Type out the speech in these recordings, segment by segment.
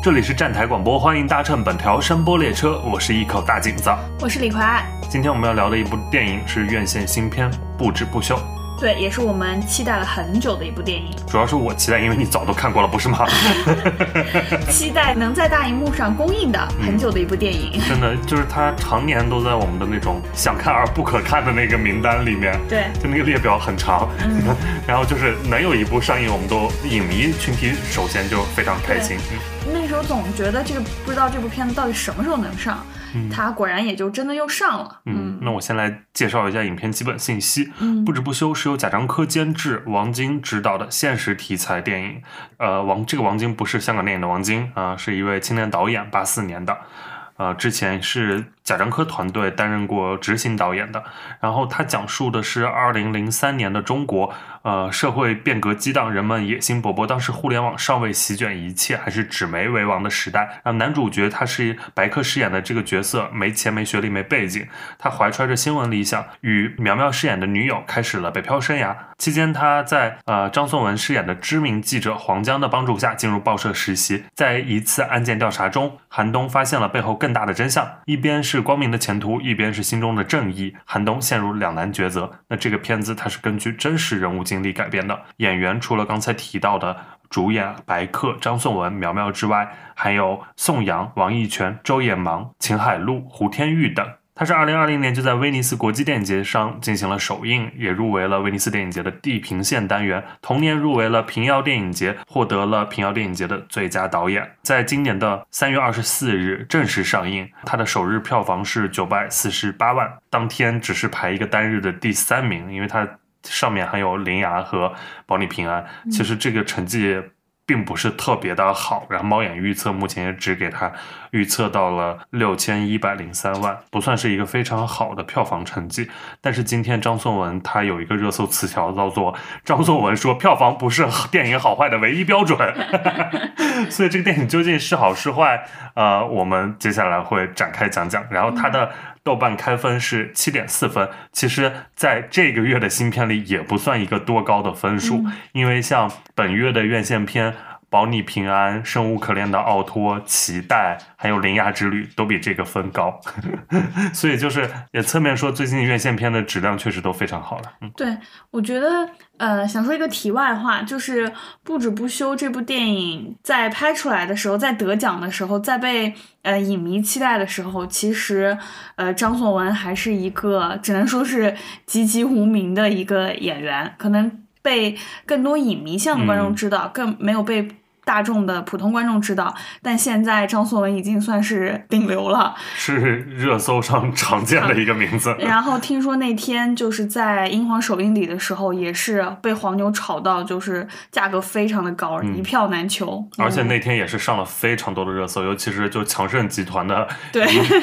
这里是站台广播，欢迎搭乘本条声波列车，我是一口大井子，我是李逵。今天我们要聊的一部电影是院线新片《不止不休》。对，也是我们期待了很久的一部电影。主要是我期待，因为你早都看过了，不是吗？期待能在大荧幕上公映的很久的一部电影。真的，就是它常年都在我们的那种想看而不可看的那个名单里面。对，就那个列表很长。嗯。然后就是能有一部上映，我们都影迷群体首先就非常开心。那时候总觉得这个不知道这部片子到底什么时候能上。它果然也就真的又上了。嗯，那我先来介绍一下影片基本信息。嗯，不止不休是由贾樟柯监制、王晶执导的现实题材电影。呃，王这个王晶不是香港电影的王晶啊，是一位青年导演，八四年的。呃，之前是贾樟柯团队担任过执行导演的。然后他讲述的是二零零三年的中国。呃，社会变革激荡，人们野心勃勃。当时互联网尚未席卷一切，还是纸媒为王的时代。然后男主角他是白客饰演的这个角色，没钱、没学历、没背景，他怀揣着新闻理想，与苗苗饰演的女友开始了北漂生涯。期间，他在呃张颂文饰演的知名记者黄江的帮助下进入报社实习。在一次案件调查中，韩东发现了背后更大的真相，一边是光明的前途，一边是心中的正义。韩东陷入两难抉择。那这个片子它是根据真实人物。经历改编的演员，除了刚才提到的主演白客、张颂文、苗苗之外，还有宋阳、王一泉、周野芒、秦海璐、胡天玉等。他是二零二零年就在威尼斯国际电影节上进行了首映，也入围了威尼斯电影节的地平线单元。同年入围了平遥电影节，获得了平遥电影节的最佳导演。在今年的三月二十四日正式上映，它的首日票房是九百四十八万，当天只是排一个单日的第三名，因为它。上面还有铃芽和保你平安，其实这个成绩并不是特别的好。然后猫眼预测目前也只给他预测到了六千一百零三万，不算是一个非常好的票房成绩。但是今天张颂文他有一个热搜词条叫做“张颂文说票房不是 电影好坏的唯一标准”，所以这个电影究竟是好是坏，呃，我们接下来会展开讲讲。然后他的。豆瓣开分是七点四分，其实在这个月的新片里也不算一个多高的分数，因为像本月的院线片。保你平安，生无可恋的奥托，脐带，还有铃芽之旅都比这个分高，所以就是也侧面说，最近院线片的质量确实都非常好了。嗯，对，我觉得，呃，想说一个题外话，就是不止不休这部电影在拍出来的时候，在得奖的时候，在被呃影迷期待的时候，其实呃张颂文还是一个只能说是籍籍无名的一个演员，可能被更多影迷向的观众知道，更没有被。大众的普通观众知道，但现在张颂文已经算是顶流了，是热搜上常见的一个名字。然后听说那天就是在英皇首映礼的时候，也是被黄牛炒到，就是价格非常的高，一票难求。而且那天也是上了非常多的热搜，尤其是就强盛集团的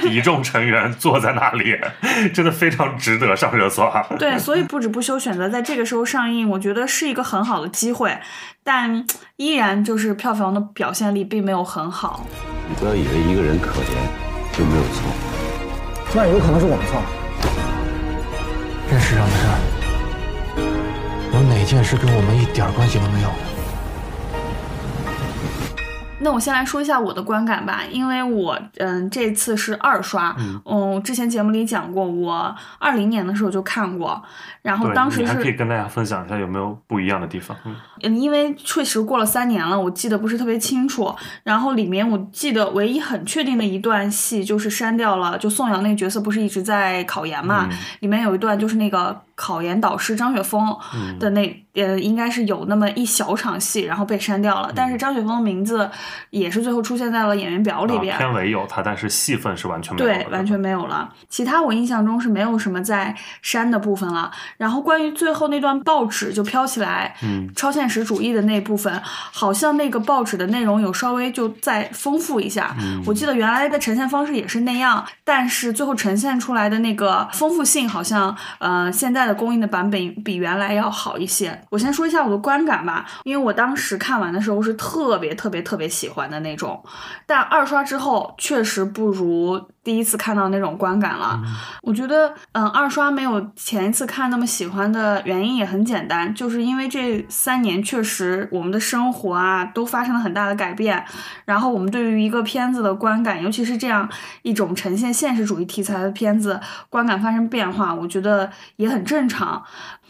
一众成员坐在那里，真的非常值得上热搜啊。对，所以不止不休选择在这个时候上映，我觉得是一个很好的机会。但依然就是票房的表现力并没有很好。你不要以为一个人可怜就没有错，那有可能是我们错了。这世上的事，有哪件事跟我们一点关系都没有？那我先来说一下我的观感吧，因为我嗯这次是二刷，嗯，之前节目里讲过，我二零年的时候就看过，然后当时是还可以跟大家分享一下有没有不一样的地方。嗯，因为确实过了三年了，我记得不是特别清楚。然后里面我记得唯一很确定的一段戏就是删掉了，就宋阳那个角色不是一直在考研嘛，里面有一段就是那个。考研导师张雪峰的那呃，应该是有那么一小场戏，然后被删掉了。但是张雪峰的名字也是最后出现在了演员表里边。片尾有他，但是戏份是完全没有对，完全没有了。其他我印象中是没有什么在删的部分了。然后关于最后那段报纸就飘起来，嗯，超现实主义的那部分，好像那个报纸的内容有稍微就再丰富一下。我记得原来的呈现方式也是那样，但是最后呈现出来的那个丰富性，好像呃现在。的公映的版本比原来要好一些。我先说一下我的观感吧，因为我当时看完的时候是特别特别特别喜欢的那种，但二刷之后确实不如第一次看到那种观感了。我觉得，嗯，二刷没有前一次看那么喜欢的原因也很简单，就是因为这三年确实我们的生活啊都发生了很大的改变，然后我们对于一个片子的观感，尤其是这样一种呈现现实主义题材的片子，观感发生变化，我觉得也很正常。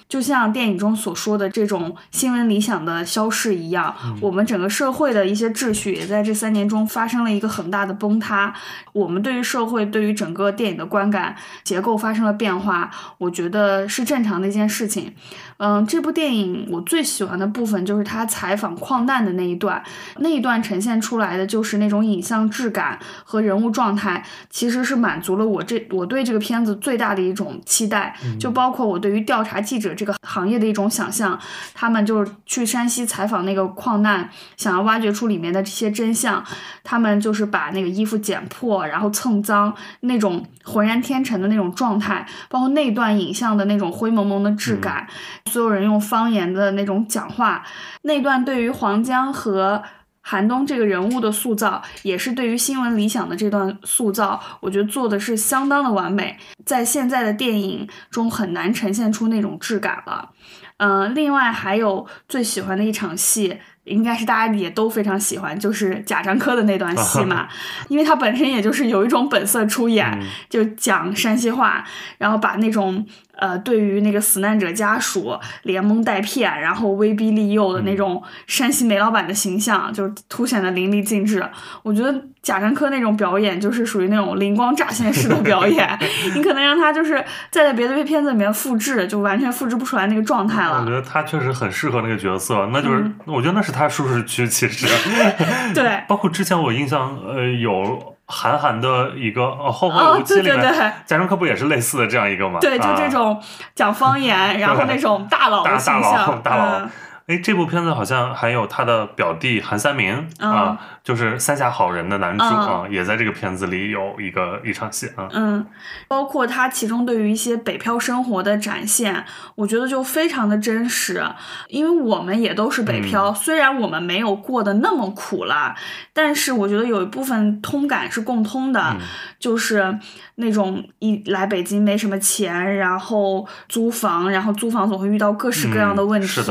就像电影中所说的这种新闻理想的消逝一样，我们整个社会的一些秩序也在这三年中发生了一个很大的崩塌。我们对于社会、对于整个电影的观感结构发生了变化，我觉得是正常的一件事情。嗯，这部电影我最喜欢的部分就是他采访矿难的那一段，那一段呈现出来的就是那种影像质感和人物状态，其实是满足了我这我对这个片子最大的一种期待，就包括我对于调查记者这个行业的一种想象。他们就是去山西采访那个矿难，想要挖掘出里面的这些真相。他们就是把那个衣服剪破，然后蹭脏，那种浑然天成的那种状态，包括那段影像的那种灰蒙蒙的质感。所有人用方言的那种讲话，那段对于黄江和韩东这个人物的塑造，也是对于新闻理想的这段塑造，我觉得做的是相当的完美，在现在的电影中很难呈现出那种质感了。嗯，另外还有最喜欢的一场戏。应该是大家也都非常喜欢，就是贾樟柯的那段戏嘛，因为他本身也就是有一种本色出演，就讲山西话，然后把那种呃对于那个死难者家属连蒙带骗，然后威逼利诱的那种山西煤老板的形象，就凸显的淋漓尽致。我觉得贾樟柯那种表演就是属于那种灵光乍现式的表演，你可能让他就是再在别的片子里面复制，就完全复制不出来那个状态了。我觉得他确实很适合那个角色，那就是我觉得那是。他舒适区其实，对，包括之前我印象，呃，有韩寒的一个《后会无期》里面，贾樟柯不也是类似的这样一个吗？对，就这种讲方言，然后那种大佬的形象，大佬。哎，这部片子好像还有他的表弟韩三明啊，就是《三峡好人》的男主啊，也在这个片子里有一个一场戏啊。嗯，包括他其中对于一些北漂生活的展现，我觉得就非常的真实，因为我们也都是北漂，虽然我们没有过得那么苦了，但是我觉得有一部分通感是共通的，就是那种一来北京没什么钱，然后租房，然后租房总会遇到各式各样的问题，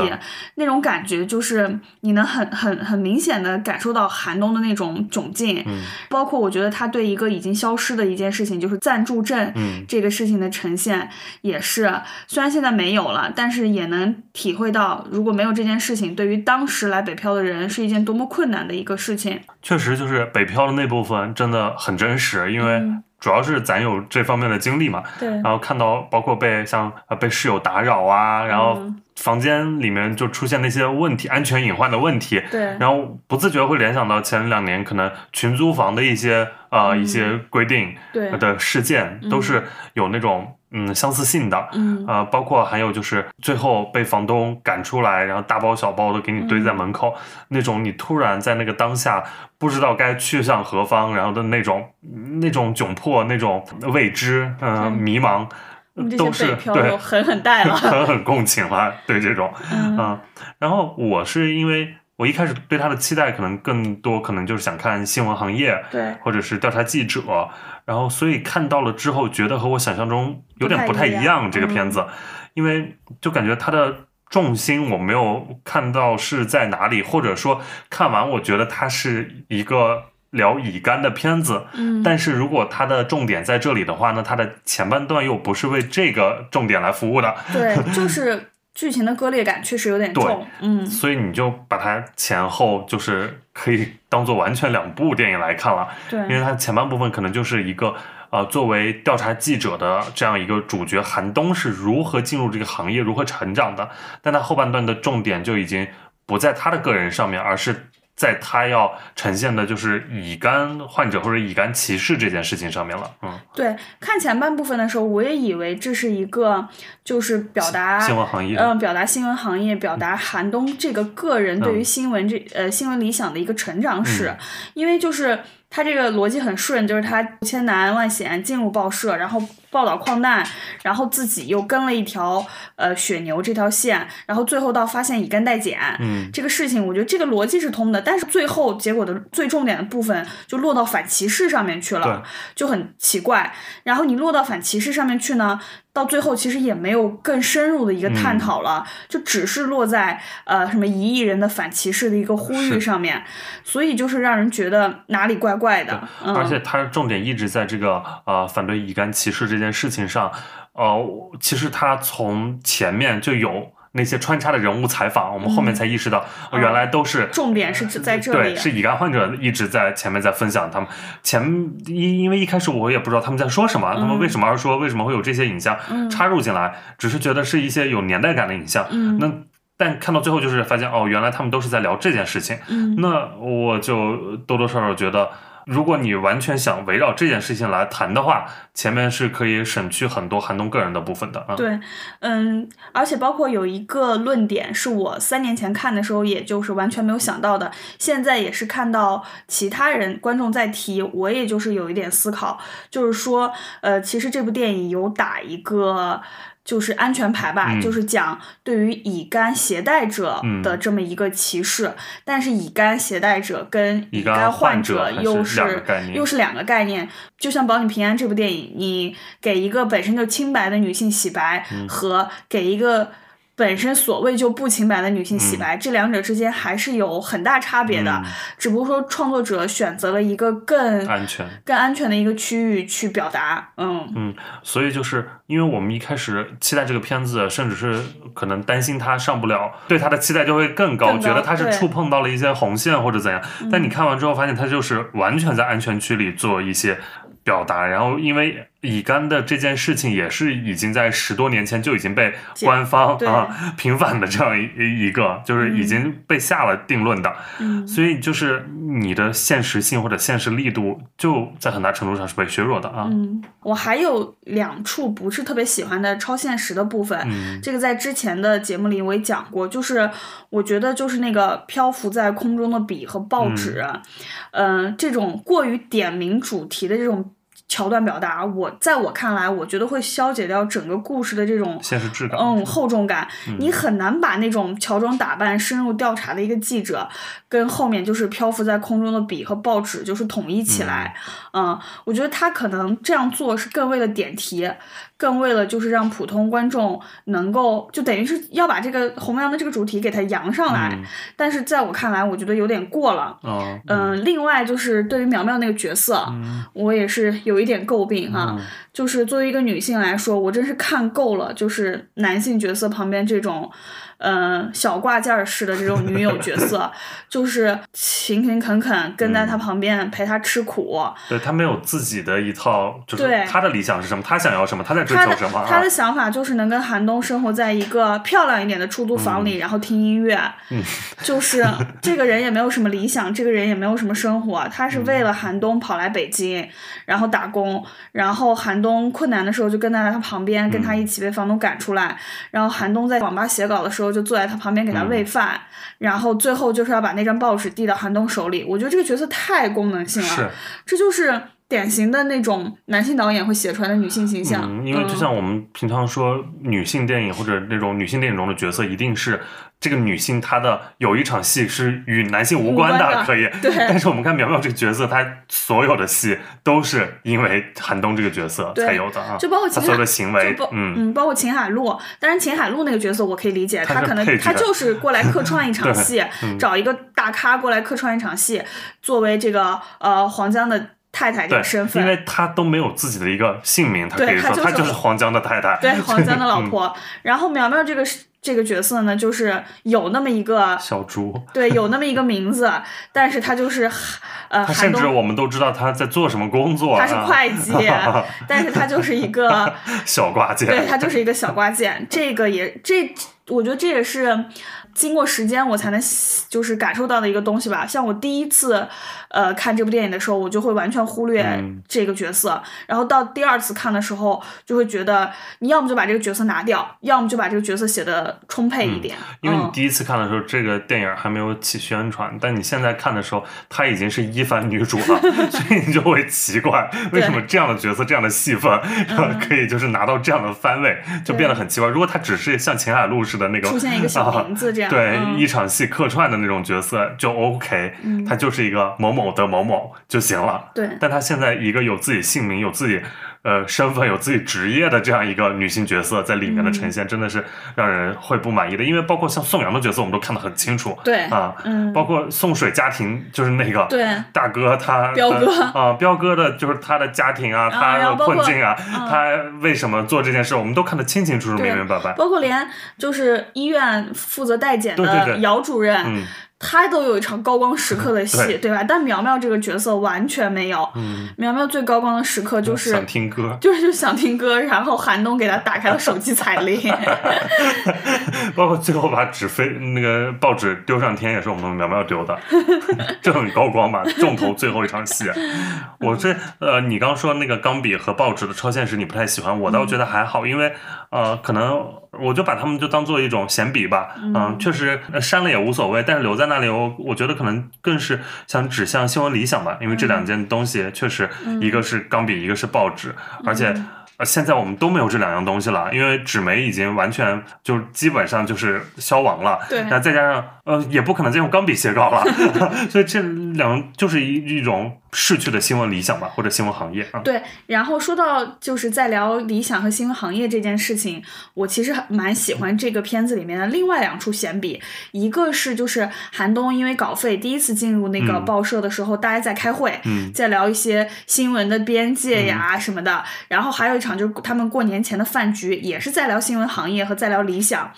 那。那种感觉就是你能很很很明显的感受到寒冬的那种窘境，嗯，包括我觉得他对一个已经消失的一件事情，就是暂住证，嗯，这个事情的呈现也是，虽然现在没有了，但是也能体会到，如果没有这件事情，对于当时来北漂的人是一件多么困难的一个事情。确实，就是北漂的那部分真的很真实，因为主要是咱有这方面的经历嘛，对，然后看到包括被像被室友打扰啊，然后。房间里面就出现那些问题，安全隐患的问题。对，然后不自觉会联想到前两年可能群租房的一些呃一些规定的事件，都是有那种嗯相似性的。嗯，呃，包括还有就是最后被房东赶出来，然后大包小包的给你堆在门口，那种你突然在那个当下不知道该去向何方，然后的那种那种窘迫，那种未知，嗯，迷茫。都是对狠狠带了，狠狠共情了，对这种，嗯，然后我是因为我一开始对他的期待可能更多，可能就是想看新闻行业，对，或者是调查记者，然后所以看到了之后，觉得和我想象中有点不太一样。这个片子，因为就感觉它的重心我没有看到是在哪里，或者说看完我觉得它是一个。聊乙肝的片子，嗯，但是如果它的重点在这里的话呢，它的前半段又不是为这个重点来服务的，对，就是剧情的割裂感确实有点重，嗯，所以你就把它前后就是可以当做完全两部电影来看了，对，因为它前半部分可能就是一个呃作为调查记者的这样一个主角韩东是如何进入这个行业、如何成长的，但他后半段的重点就已经不在他的个人上面，而是。在他要呈现的就是乙肝患者或者乙肝歧视这件事情上面了，嗯，对，看前半部分的时候，我也以为这是一个就是表达新闻行业，嗯，表达新闻行业，表达韩东这个个人对于新闻这呃新闻理想的一个成长史，因为就是。他这个逻辑很顺，就是他千难万险进入报社，然后报道矿难，然后自己又跟了一条呃血牛这条线，然后最后到发现乙肝代碱，嗯，这个事情我觉得这个逻辑是通的，但是最后结果的最重点的部分就落到反歧视上面去了，就很奇怪。然后你落到反歧视上面去呢？到最后其实也没有更深入的一个探讨了，就只是落在呃什么一亿人的反歧视的一个呼吁上面，所以就是让人觉得哪里怪怪的。而且他重点一直在这个呃反对乙肝歧视这件事情上，呃，其实他从前面就有。那些穿插的人物采访，我们后面才意识到，原来都是重点是指在这里，对，是乙肝患者一直在前面在分享他们。前因因为一开始我也不知道他们在说什么，他们为什么而说，为什么会有这些影像插入进来，只是觉得是一些有年代感的影像，那但看到最后就是发现哦，原来他们都是在聊这件事情，那我就多多少少觉得。如果你完全想围绕这件事情来谈的话，前面是可以省去很多韩东个人的部分的啊。对，嗯，而且包括有一个论点是我三年前看的时候，也就是完全没有想到的，现在也是看到其他人观众在提，我也就是有一点思考，就是说，呃，其实这部电影有打一个。就是安全牌吧，就是讲对于乙肝携带者的这么一个歧视，但是乙肝携带者跟乙肝患者又是又是两个概念。就像《保你平安》这部电影，你给一个本身就清白的女性洗白，和给一个。本身所谓就不清白的女性洗白，这两者之间还是有很大差别的，只不过说创作者选择了一个更安全、更安全的一个区域去表达。嗯嗯，所以就是因为我们一开始期待这个片子，甚至是可能担心它上不了，对它的期待就会更高，觉得它是触碰到了一些红线或者怎样。但你看完之后发现，它就是完全在安全区里做一些。表达，然后因为乙肝的这件事情也是已经在十多年前就已经被官方啊平反的这样一一个，就是已经被下了定论的，所以就是你的现实性或者现实力度就在很大程度上是被削弱的啊。嗯，我还有两处不是特别喜欢的超现实的部分，这个在之前的节目里我也讲过，就是我觉得就是那个漂浮在空中的笔和报纸，嗯，这种过于点名主题的这种。桥段表达，我在我看来，我觉得会消解掉整个故事的这种现实质感，嗯，厚重感。你很难把那种乔装打扮、深入调查的一个记者，跟后面就是漂浮在空中的笔和报纸，就是统一起来。嗯，我觉得他可能这样做是更为了点题。更为了就是让普通观众能够，就等于是要把这个弘扬的这个主题给它扬上来，但是在我看来，我觉得有点过了。嗯，另外就是对于苗苗那个角色，我也是有一点诟病哈。就是作为一个女性来说，我真是看够了，就是男性角色旁边这种。嗯，小挂件儿式的这种女友角色，就是勤勤恳恳跟在他旁边陪他吃苦。对他没有自己的一套，就是他的理想是什么，他想要什么，他在追求什么。他的想法就是能跟韩冬生活在一个漂亮一点的出租房里，然后听音乐。嗯，就是 这个人也没有什么理想，这个人也没有什么生活，他是为了韩冬跑来北京，然后打工，然后韩东困难的时候就跟在他旁边，跟他一起被房东赶出来，然后韩东在网吧写稿的时候。就坐在他旁边给他喂饭，然后最后就是要把那张报纸递到韩东手里。我觉得这个角色太功能性了，这就是典型的那种男性导演会写出来的女性形象。嗯，因为就像我们平常说，女性电影或者那种女性电影中的角色，一定是。这个女性她的有一场戏是与男性无关的，可以。对。但是我们看苗苗这个角色，她所有的戏都是因为韩东这个角色才有的啊。就包括他所有的行为，嗯嗯，包括秦海璐。当然，秦海璐那个角色我可以理解，她可能她就是过来客串一 场戏，找一个大咖过来客串一场戏，作为这个呃黄江的太太这个身份。因为他都没有自己的一个姓名，他可以说他就是黄江的太太，对 黄江的老婆。然后苗苗这个是。这个角色呢，就是有那么一个小猪，对，有那么一个名字，但是他就是呃，他甚至我们都知道他在做什么工作，他是会计，但是他就是一个小挂件，对他就是一个小挂件。这个也这，我觉得这也是经过时间我才能就是感受到的一个东西吧。像我第一次呃看这部电影的时候，我就会完全忽略嗯这个角色，然后到第二次看的时候，就会觉得你要么就把这个角色拿掉，要么就把这个角色写的充沛一点。因为你嗯第一次看的时候，这个电影还没有起宣传，但你现在看的时候，她已经是一番女主了，所以你就会奇怪，为什么这样的角色、这样的戏份，然 后可以就是拿到这样的番位，就变得很奇怪。如果她只是像秦海璐似的那个出现一个小啊名字这样对，嗯。一场戏客串的那种角色就 OK，他就是一个某某的某某就行了。对。但他现在一个有自己姓名、有自己呃身份、有自己职业的这样一个女性角色在里面的呈现，真的是让人会不满意的。因为包括像宋阳的角色，我们都看得很清楚。对啊，嗯包括送水家庭，就是那个对大哥他彪哥啊，彪哥的就是他的家庭啊，他的困境啊，嗯他为什么做这件事，我们都看得清清楚楚、明明白白。包括连就是医院负责代检的姚主任，嗯他都有一场高光时刻的戏，对对吧？但苗苗这个角色完全没有。嗯，苗苗最高光的时刻就是想听歌，就是就想听歌，然后韩东给他打开了手机彩铃。包括最后把纸飞那个报纸丢上天，也是我们苗苗丢的，这很高光吧？重头最后一场戏，我这呃，你刚说那个钢笔和报纸的超现实，你不太喜欢，我倒觉得还好，因为呃，可能我就把他们就当做一种闲笔吧，嗯，确实呃删了也无所谓，但是留在那里，我我觉得可能更是想指向新闻理想吧，因为这两件东西确实一个是钢笔，一个是报纸，而且。呃，现在我们都没有这两样东西了，因为纸媒已经完全就基本上就是消亡了。对那再加上呃，也不可能再用钢笔写稿了，所以这两就是一一种逝去的新闻理想吧，或者新闻行业啊。对，然后说到就是在聊理想和新闻行业这件事情，我其实很蛮喜欢这个片子里面的另外两处闲笔，一个是就是韩东因为稿费第一次进入那个嗯。报社的时候，大家在开会，嗯。在聊一些新闻的边界呀什么的，然后还有一场就是他们过年前的饭局，也是在聊新闻行业和在聊理想，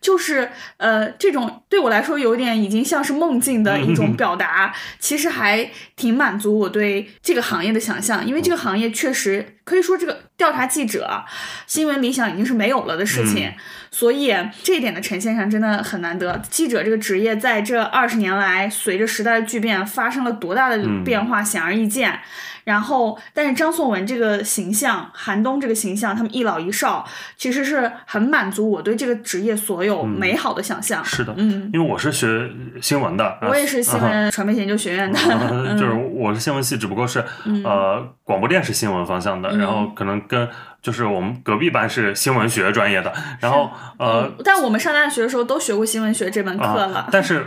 就是呃这种对我来说有点已经像是梦境的一种表达，其实还挺满足我对这个行业的想象，因为这个行业确实可以说这个调查记者、新闻理想已经是没有了的事情，嗯所以这一点的呈现上真的很难得。记者这个职业在这二十年来，随着时代的巨变，发生了多大的嗯变化，显而易见。然后，但是张颂文这个形象，韩东这个形象，他们一老一少，其实是很满足我对这个职业所有美好的想象。是的，嗯，因为我是学新闻的，啊我也是新闻传媒研究学院的，呃 就是我是新闻系，只不过是嗯呃广播电视新闻方向的，然后可能跟就是我们隔壁班是新闻学专业的，然后呃嗯但我们上大学的时候都学过新闻学这门课了。啊，但是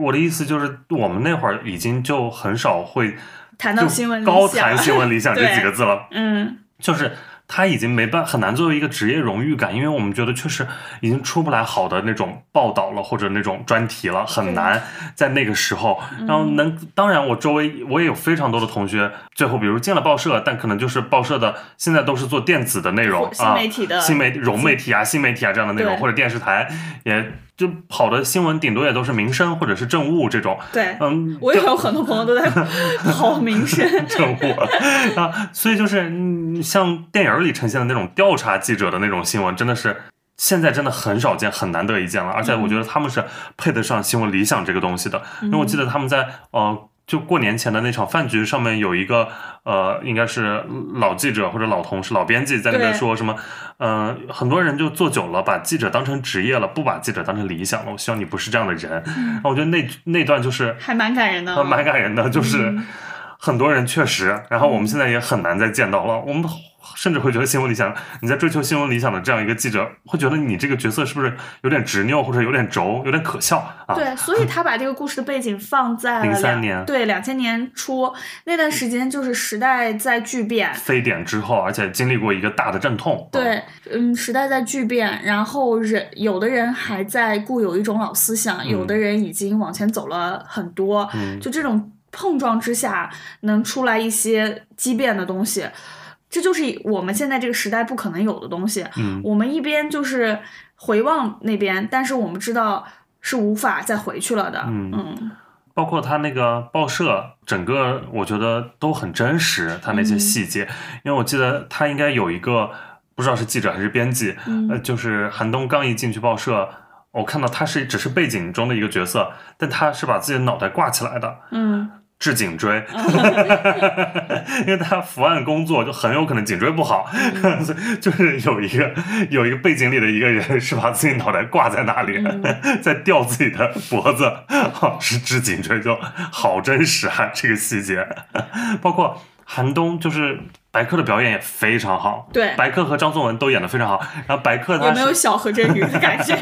我的意思就是，我们那会儿已经就很少会就谈到新闻理高谈新闻理想 这几个字了，嗯，就是他已经没办很难作为一个职业荣誉感，因为我们觉得确实已经出不来好的那种报道了，或者那种专题了，很难在那个时候。嗯然后能，当然我周围我也有非常多的同学，最后比如进了报社，但可能就是报社的现在都是做电子的内容或新啊，媒体的新媒融媒体啊、新媒体啊这样的内容，或者电视台也。就跑的新闻顶多也都是民生或者是政务这种，对，嗯，我也有很多朋友都在跑民生。政务啊，所以就是嗯像电影里呈现的那种调查记者的那种新闻，真的是现在真的很少见，很难得一见了。而且我觉得他们是配得上新闻理想这个东西的，因为我记得他们在呃。就过年前的那场饭局上面有一个呃，应该是老记者或者老同事、老编辑在那边说什么，呃，很多人就做久了，把记者当成职业了，不把记者当成理想了。我希望你不是这样的人。然后我觉得那那段就是还蛮感人的、呃，蛮感人的，就是嗯很多人确实，然后我们现在也很难再见到了。我们甚至会觉得新闻理想，你在追求新闻理想的这样一个记者，会觉得你这个角色是不是有点执拗，或者有点轴，有点可笑啊？对，所以他把这个故事的背景放在零三年对两千年初那段时间，就是时代在巨变，非典之后，而且经历过一个大的阵痛。啊，对，嗯，时代在巨变，然后人有的人还在固有一种老思想，有的人已经往前走了很多，嗯就这种碰撞之下，能出来一些畸变的东西。这就是我们现在这个时代不可能有的东西。嗯我们一边就是回望那边，但是我们知道是无法再回去了的。嗯嗯包括他那个报社，整个我觉得都很真实，他那些细节，因为我记得他应该有一个不知道是记者还是编辑，嗯呃，就是韩东刚一进去报社。我看到他是只是背景中的一个角色，但他是把自己的脑袋挂起来的，嗯，治颈椎，因为他伏案工作就很有可能颈椎不好，所以就是有一个有一个背景里的一个人是把自己脑袋挂在那里，在吊自己的脖子，哦是治颈椎，就好真实啊这个细节，包括韩冬就是。白客的表演也非常好，对白客和张颂文都演的非常好。然后白客他有没有小何振宇的感觉？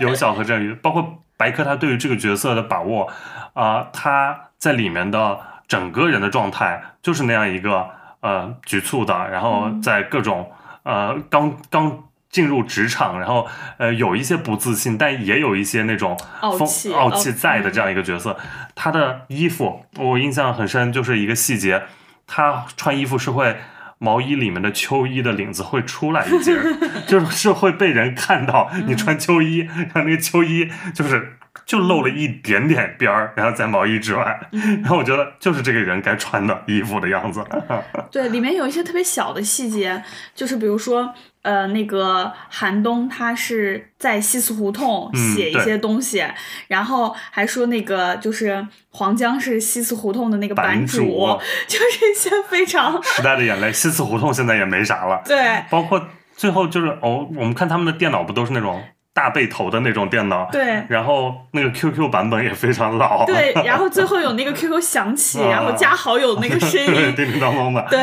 有小何振宇，包括白客他对于这个角色的把握啊、他在里面的整个人的状态就是那样一个呃局促的，然后在各种呃刚刚进入职场，然后呃有一些不自信，但也有一些那种风傲气傲气在的这样一个角色。他的衣服我印象很深，就是一个细节，他穿衣服是会。毛衣里面的秋衣的领子会出来一截，就是是会被人看到你穿秋衣，然后那个秋衣就是就露了一点点边儿，然后在毛衣之外，然后我觉得就是这个人该穿的衣服的样子。对，里面有一些特别小的细节，就是比如说，呃，那个寒冬他是在西四胡同嗯写一些东西，然后还说那个就是黄江是西四胡同的那个版主，主。就是一些非常 时代的眼泪，西四胡同现在也没啥了，对。包括最后就是哦，我们看他们的电脑不都是那种大背头的那种电脑，对。然后那个 QQ 版本也非常老，对，然后最后有那个 QQ 响起，然后加好友那个声音，叮叮当当的，对，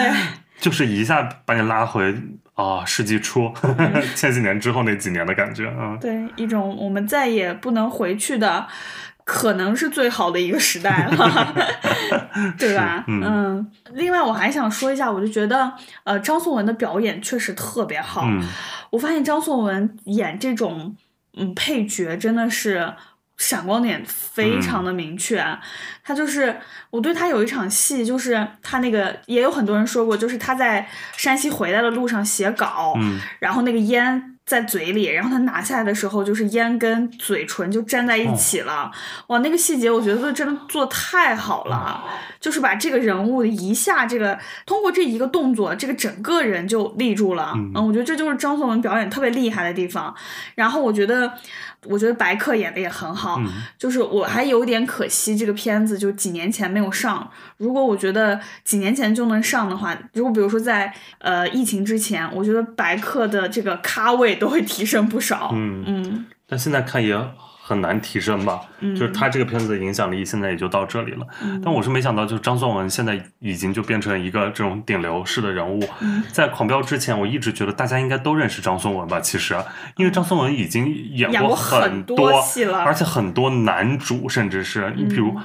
就是一下把你拉回啊、世纪初，前几年之后那几年的感觉啊。对，一种我们再也不能回去的，可能是最好的一个时代了，对吧？是嗯另外我还想说一下，我就觉得，呃，张颂文的表演确实特别好。嗯我发现张颂文演这种嗯配角真的是闪光点非常的明确。他就是我对他有一场戏，就是他那个也有很多人说过，就是他在山西回来的路上写稿，嗯然后那个烟。在嘴里，然后他拿下来的时候，就是烟跟嘴唇就粘在一起了。哇，那个细节我觉得真的做的太好了，就是把这个人物一下这个通过这一个动作，这个整个人就立住了。嗯我觉得这就是张颂文表演特别厉害的地方。然后我觉得，我觉得白客演的也很好，嗯就是我还有点可惜这个片子就几年前没有上。如果我觉得几年前就能上的话，如果比如说在呃疫情之前，我觉得白客的这个咖位都会提升不少。嗯，嗯但现在看也很难提升吧。嗯就是他这个片子的影响力现在也就到这里了。嗯但我是没想到，就是张颂文现在已经就变成一个这种顶流式的人物。嗯在《狂飙》之前，我一直觉得大家应该都认识张颂文吧。其实，因为张颂文已经演演过很很多戏了而且很多男主，甚至是你比如嗯。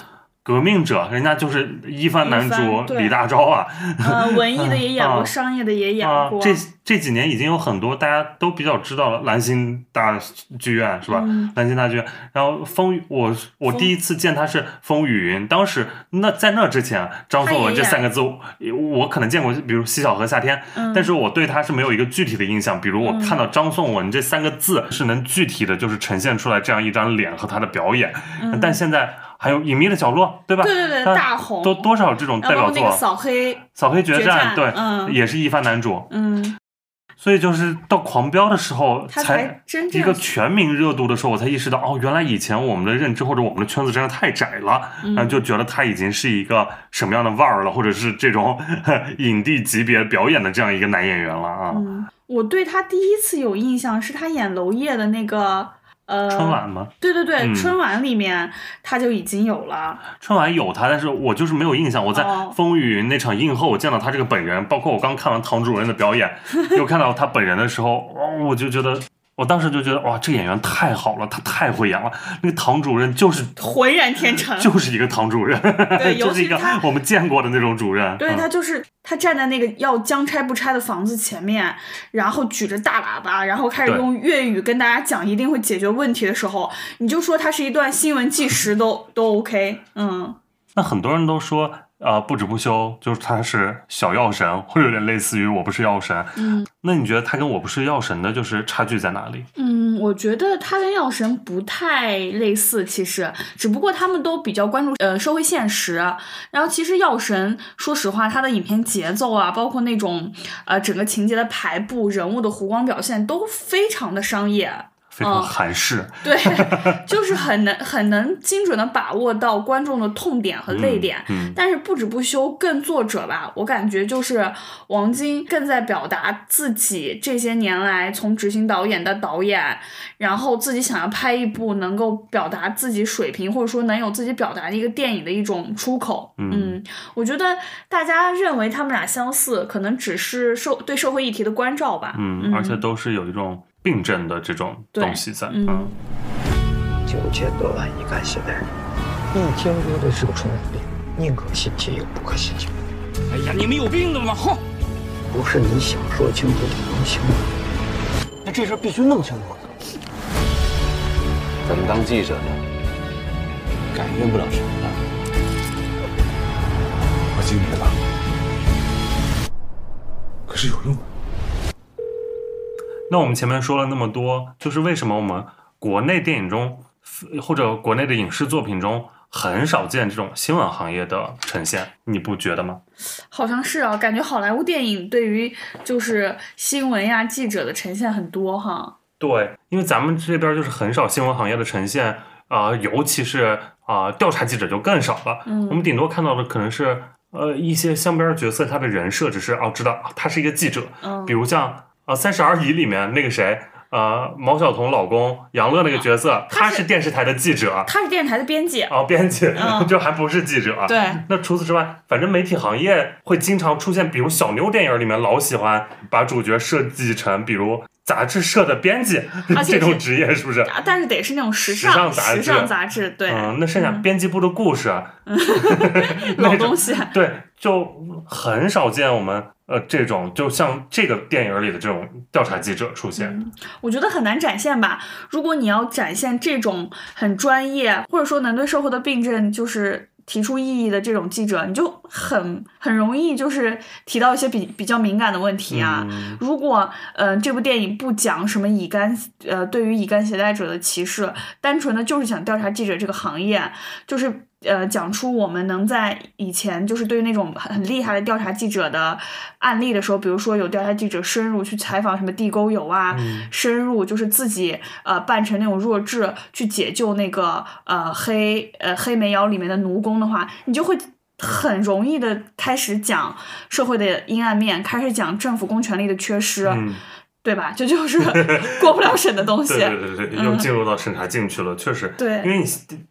革命者，人家就是一番男主李大钊啊，呃，文艺的也演过，啊商业的也演过。，啊这这几年已经有很多大家都比较知道了，兰心大剧院是吧？嗯。兰心大剧院，然后风雨，我我第一次见他是风雨云，当时那在那之前，张颂文这三个字，我我可能见过，比如《西小河夏天》嗯。但是我对他是没有一个具体的印象。比如我看到张颂文这三个字，是能具体的就是呈现出来这样一张脸和他的表演，但现在还有《隐秘的角落》，对吧？嗯对对对大红多多少这种代表作扫黑，扫黑决决战对，嗯也是一番男主。嗯，所以就是到狂飙的时候，他才真正一个全民热度的时候，我才意识到，哦，原来以前我们的认知或者我们的圈子真的太窄了，嗯然后就觉得他已经是一个什么样的腕儿了，或者是这种 影帝级别表演的这样一个男演员了啊。嗯，我对他第一次有印象是他演娄烨的那个呃春晚吗？对对对，嗯春晚里面他就已经有了。春晚有他，但是我就是没有印象。我在哦风雨云那场映后，我见到他这个本人，包括我刚看完唐主任的表演，又看到他本人的时候，哦，我就觉得，我当时就觉得，哇，这演员太好了，他太会演了。那个唐主任就是 浑然天成，就是一个唐主任，对 尤就是一个我们见过的那种主任。对嗯他就是他站在那个要将拆不拆的房子前面，然后举着大喇叭，然后开始用粤语跟大家讲一定会解决问题的时候，你就说他是一段新闻纪实都都 OK，嗯。那很多人都说，呃，不止不休，就是他是小药神，会有点类似于我不是药神。嗯，那你觉得他跟我不是药神的就是差距在哪里？嗯，我觉得他跟药神不太类似，其实只不过他们都比较关注呃社会现实。然后其实药神，说实话，他的影片节奏啊，包括那种呃整个情节的排布、人物的弧光表现，都非常的商业。非常韩式。对，就是很能很能精准的把握到观众的痛点和泪点。嗯，但是不止不休，更作者吧，我感觉就是王晶更在表达自己这些年来从执行导演的导演，然后自己想要拍一部能够表达自己水平或者说能有自己表达的一个电影的一种出口。嗯我觉得大家认为他们俩相似，可能只是社对社会议题的关照吧。嗯，而且都是有一种病症的这种东西在。嗯嗯九千多万乙肝携带者，一听说这是个传染病，宁可信其有，不可信其无。哎呀，你们有病了吗？哼！不是你想说清楚就能清楚。那这事必须弄清楚。咱们当记者的改变不了什么的。我尽力了，可是有用吗？那我们前面说了那么多，就是为什么我们国内电影中或者国内的影视作品中很少见这种新闻行业的呈现，你不觉得吗？好像是啊，感觉好莱坞电影对于就是新闻呀、记者的呈现很多哈。对，因为咱们这边就是很少新闻行业的呈现，啊、尤其是啊、调查记者就更少了。嗯我们顶多看到的可能是呃一些香边角色，他的人设只是哦知道啊他是一个记者，嗯比如像呃《三十而已》里面那个谁。呃，毛晓彤老公杨乐那个角色，他是电视台的记者，他是电视台的编辑，哦，编辑，嗯 就还不是记者。对，那除此之外，反正媒体行业会经常出现，比如小妞电影里面老喜欢把主角设计成，比如杂志社的编辑 而且这种职业，是不是？啊但是得是那种时时尚尚杂志时尚杂志，对，嗯，那剩下编辑部的故事，啊 老东西。对，就很少见我们呃这种，就像这个电影里的这种调查记者出现。我觉得很难展现吧。如果你要展现这种很专业，或者说能对社会的病症就是提出异议的这种记者，你就很很容易就是提到一些比比较敏感的问题啊。嗯如果呃这部电影不讲什么乙肝呃对于乙肝携带者的歧视，单纯的就是想调查记者这个行业，就是。呃，讲出我们能在以前就是对于那种很很厉害的调查记者的案例的时候，比如说有调查记者深入去采访什么地沟油啊，深入就是自己呃扮成那种弱智去解救那个呃黑呃黑煤窑里面的奴工的话，你就会很容易的开始讲社会的阴暗面，开始讲政府公权力的缺失，嗯，对吧？这就是 过不了审的东西。对对对对，又进入到审查进去了，确实。对因为你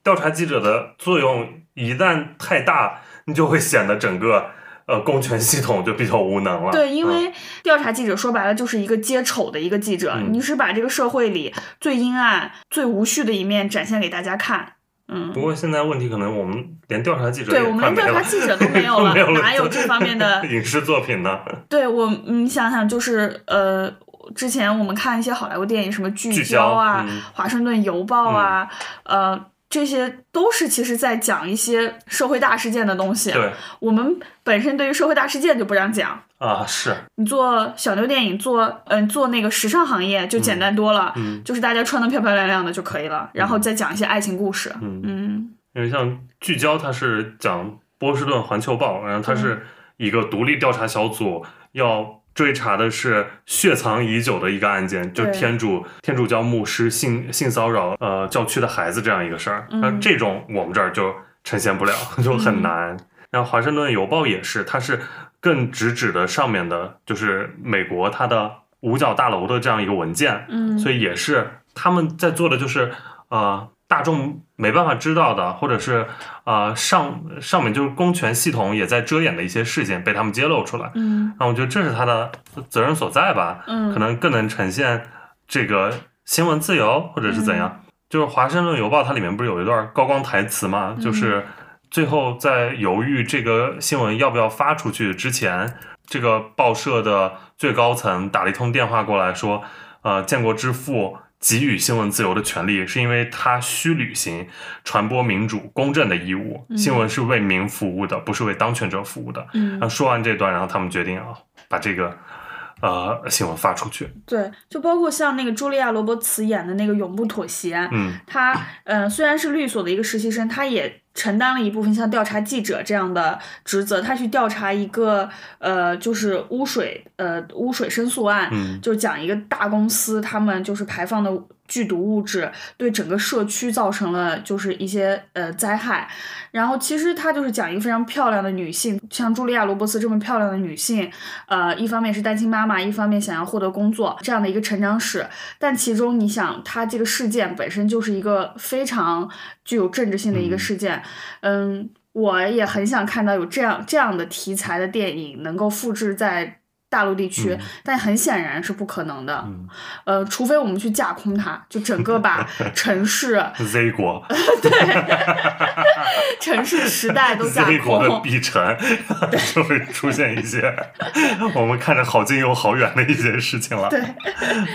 调查记者的作用一旦太大，你就会显得整个呃公权系统就比较无能了。对，因嗯为调查记者说白了就是一个接丑的一个记者，嗯你是把这个社会里最阴暗、最无序的一面展现给大家看。嗯不，过现在问题可能我们连调查记者对我们连调查记者都没有了，没有了哪有这方面的？影视作品呢？对我，你想想，就是呃，之前我们看一些好莱坞电影，什么聚聚焦焦啊，嗯华盛顿邮报》啊，呃，这些都是其实在讲一些社会大事件的东西。对我们本身对于社会大事件就不让讲。啊，是你做小妞电影，做嗯、做那个时尚行业就简单多了，嗯就是大家穿的漂漂亮亮的就可以了，然后再讲一些爱情故事。嗯嗯因为像聚焦，它是讲波士顿环球报，然后它是一个独立调查小组要追查的是血藏已久的一个案件，就是天主天主教牧师性性骚扰呃教区的孩子这样一个事儿。嗯那、这种我们这儿就呈现不了，就很难。然后华盛顿邮报也是，它是更直指的上面的，就是美国它的五角大楼的这样一个文件，嗯，所以也是他们在做的就是呃大众没办法知道的，或者是呃上上面就是公权系统也在遮掩的一些事情被他们揭露出来。嗯。那我觉得这是他的责任所在吧，嗯，可能更能呈现这个新闻自由或者是怎嗯。样。就是《华盛顿邮报》它里面不是有一段高光台词嘛，嗯。就是最后在犹豫这个新闻要不要发出去之前，这个报社的最高层打了一通电话过来说，呃，建国之父给予新闻自由的权利，是因为他需履行传播民主、公正的义务。嗯新闻是为民服务的，不是为当权者服务的。嗯然后说完这段，然后他们决定啊，把这个呃新闻发出去。对，就包括像那个茱莉亚·罗伯茨演的那个《永不妥协》，嗯他呃虽然是律所的一个实习生，他也承担了一部分像调查记者这样的职责，他去调查一个呃就是污水呃污水申诉案，嗯。就讲一个大公司他们就是排放的剧毒物质对整个社区造成了就是一些呃灾害。然后其实它就是讲一个非常漂亮的女性，像茱莉亚·罗伯茨这么漂亮的女性，呃，一方面是单亲妈妈，一方面想要获得工作这样的一个成长史。但其中你想，它这个事件本身就是一个非常具有政治性的一个事件，嗯。我也很想看到有这样这样的题材的电影能够复制在大陆地区，但很显然是不可能的。呃，除非我们去架空它，就整个把 城市 Z 国 对城市时代都架 Z 国的空。碧 城就会出现一些我们看着好近又好远的一些事情了。对，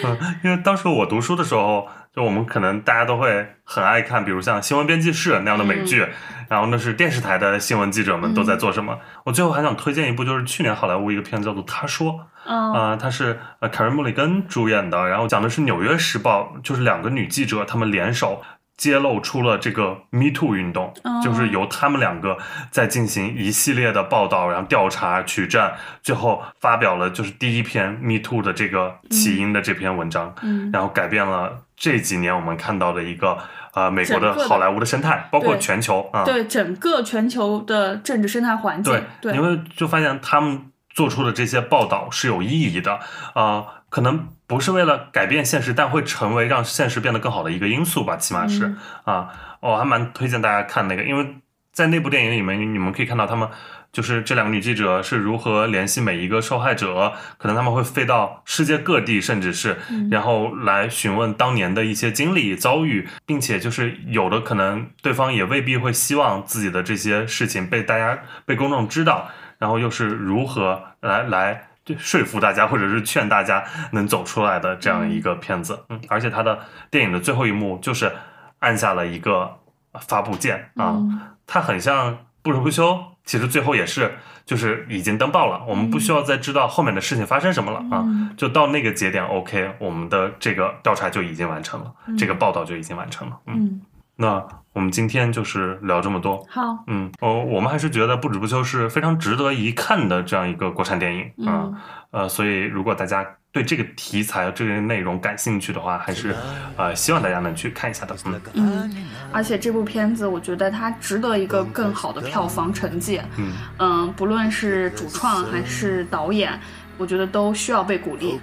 嗯，因为当时我读书的时候，就我们可能大家都会很爱看，比如像《新闻编辑室》那样的美剧，然后那是电视台的新闻记者们都在做什么。我最后还想推荐一部，就是去年好莱坞一个片子叫做《他说》，嗯啊、它是呃凯瑞·穆里根主演的，然后讲的是《纽约时报》，就是两个女记者，她们联手。揭露出了这个 Me Too 运动，哦。就是由他们两个在进行一系列的报道，然后调查取证，最后发表了就是第一篇 Me Too 的这个起因的这篇文章，嗯。然后改变了这几年我们看到的一个呃美国的好莱坞的生态，包括全球啊，对整个全球的政治生态环境，对你会就发现他们做出的这些报道是有意义的，啊，可能不是为了改变现实，但会成为让现实变得更好的一个因素吧，起码是、嗯啊，我还蛮推荐大家看那个，因为在那部电影里面，你们可以看到他们。就是这两个女记者是如何联系每一个受害者，可能他们会飞到世界各地，甚至是嗯然后来询问当年的一些经历遭遇，并且就是有的可能对方也未必会希望自己的这些事情被大家被公众知道，然后又是如何来来就说服大家或者是劝大家能走出来的这样一个片子。嗯，而且他的电影的最后一幕就是按下了一个发布键啊，嗯它很像不得不休。其实最后也是，就是已经登报了，我们不需要再知道后面的事情发生什么了啊，嗯就到那个节点，OK，我们的这个调查就已经完成了，这个报道就已经完成了。嗯，嗯，那我们今天就是聊这么多。好，嗯，哦，我们还是觉得《不止不休》是非常值得一看的这样一个国产电影啊、嗯呃，所以如果大家对这个题材、这个内容感兴趣的话，还是呃希望大家能去看一下的。嗯嗯，而且这部片子我觉得它值得一个更好的票房成绩。嗯嗯，不论是主创还是导演，我觉得都需要被鼓励。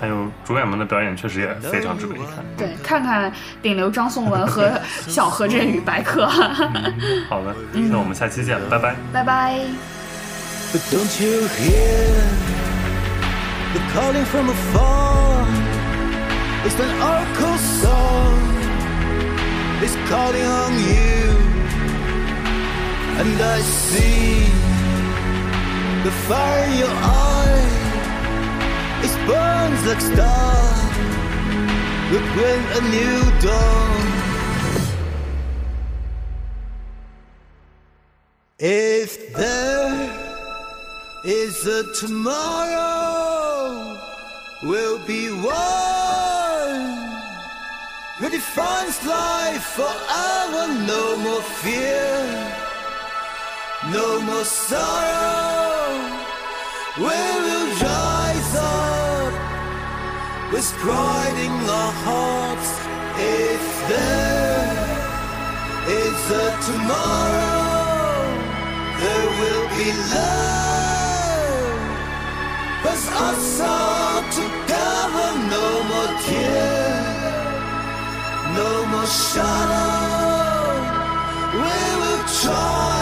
还有主演们的表演确实也非常值得一看。对，看看顶流张颂文和小何振宇白客。好的，那我们下期见，拜拜。拜拜。But don't you hear the calling from afar? It's an oracle song. It's calling on you. And I see the fire in your eye. It burns like star. Look when a new dawn. If there is a tomorrow we'll be one who defines life forever. No more fear, no more sorrow. We will rise up with pride in our hearts. If there is a tomorrow, there will be love. Cause us all together, no more tears, no more shadow. We will triumph,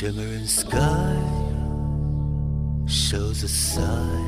Shimmering sky shows a sign.